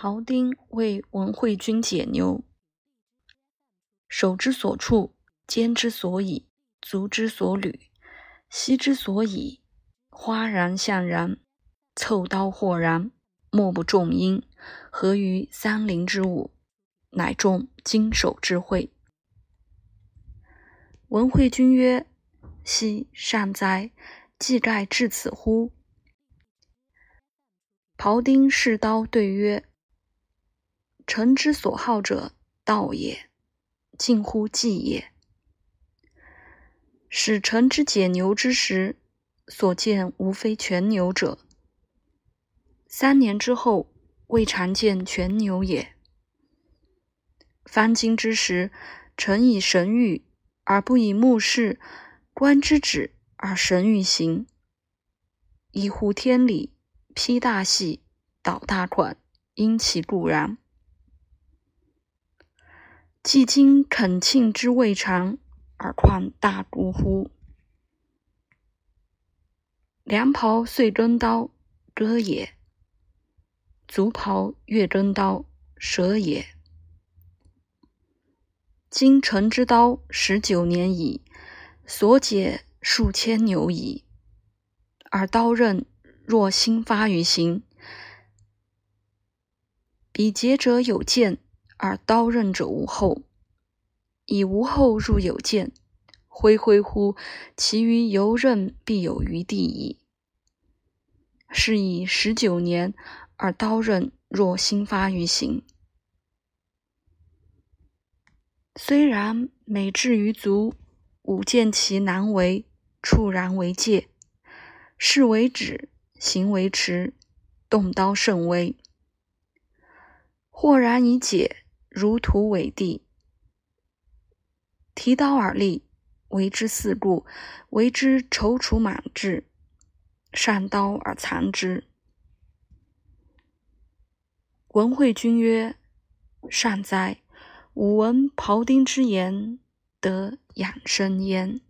庖丁为文惠君解牛，手之所处，肩之所以，足之所履，膝之所以，花然向然，凑刀豁然，莫不重音。合于三林之舞，乃众经手之会。文惠君曰：“奚善哉！既盖至此乎？”庖丁试刀对曰。臣之所好者，道也；近乎技也。使臣之解牛之时，所见无非全牛者。三年之后，未尝见全牛也。翻经之时，臣以神谕，而不以目视；观之止，而神欲行。以乎天理，披大细，导大款，因其固然。既今恳庆之未尝，而况大度乎？良庖遂耕刀，割也；足庖越耕刀，舍也。今臣之刀十九年矣，所解数千牛矣，而刀刃若新发于形。彼节者有见。而刀刃者无后，以无后入有见，恢恢乎其余游刃必有余地矣。是以十九年，而刀刃若新发于形。虽然，每至于足，吾见其难为，触然为戒，事为止，行为迟，动刀甚微。豁然以解。如土为地，提刀而立，为之四顾，为之踌躇满志，善刀而藏之。文惠君曰：“善哉！吾闻庖丁之言，得养生焉。”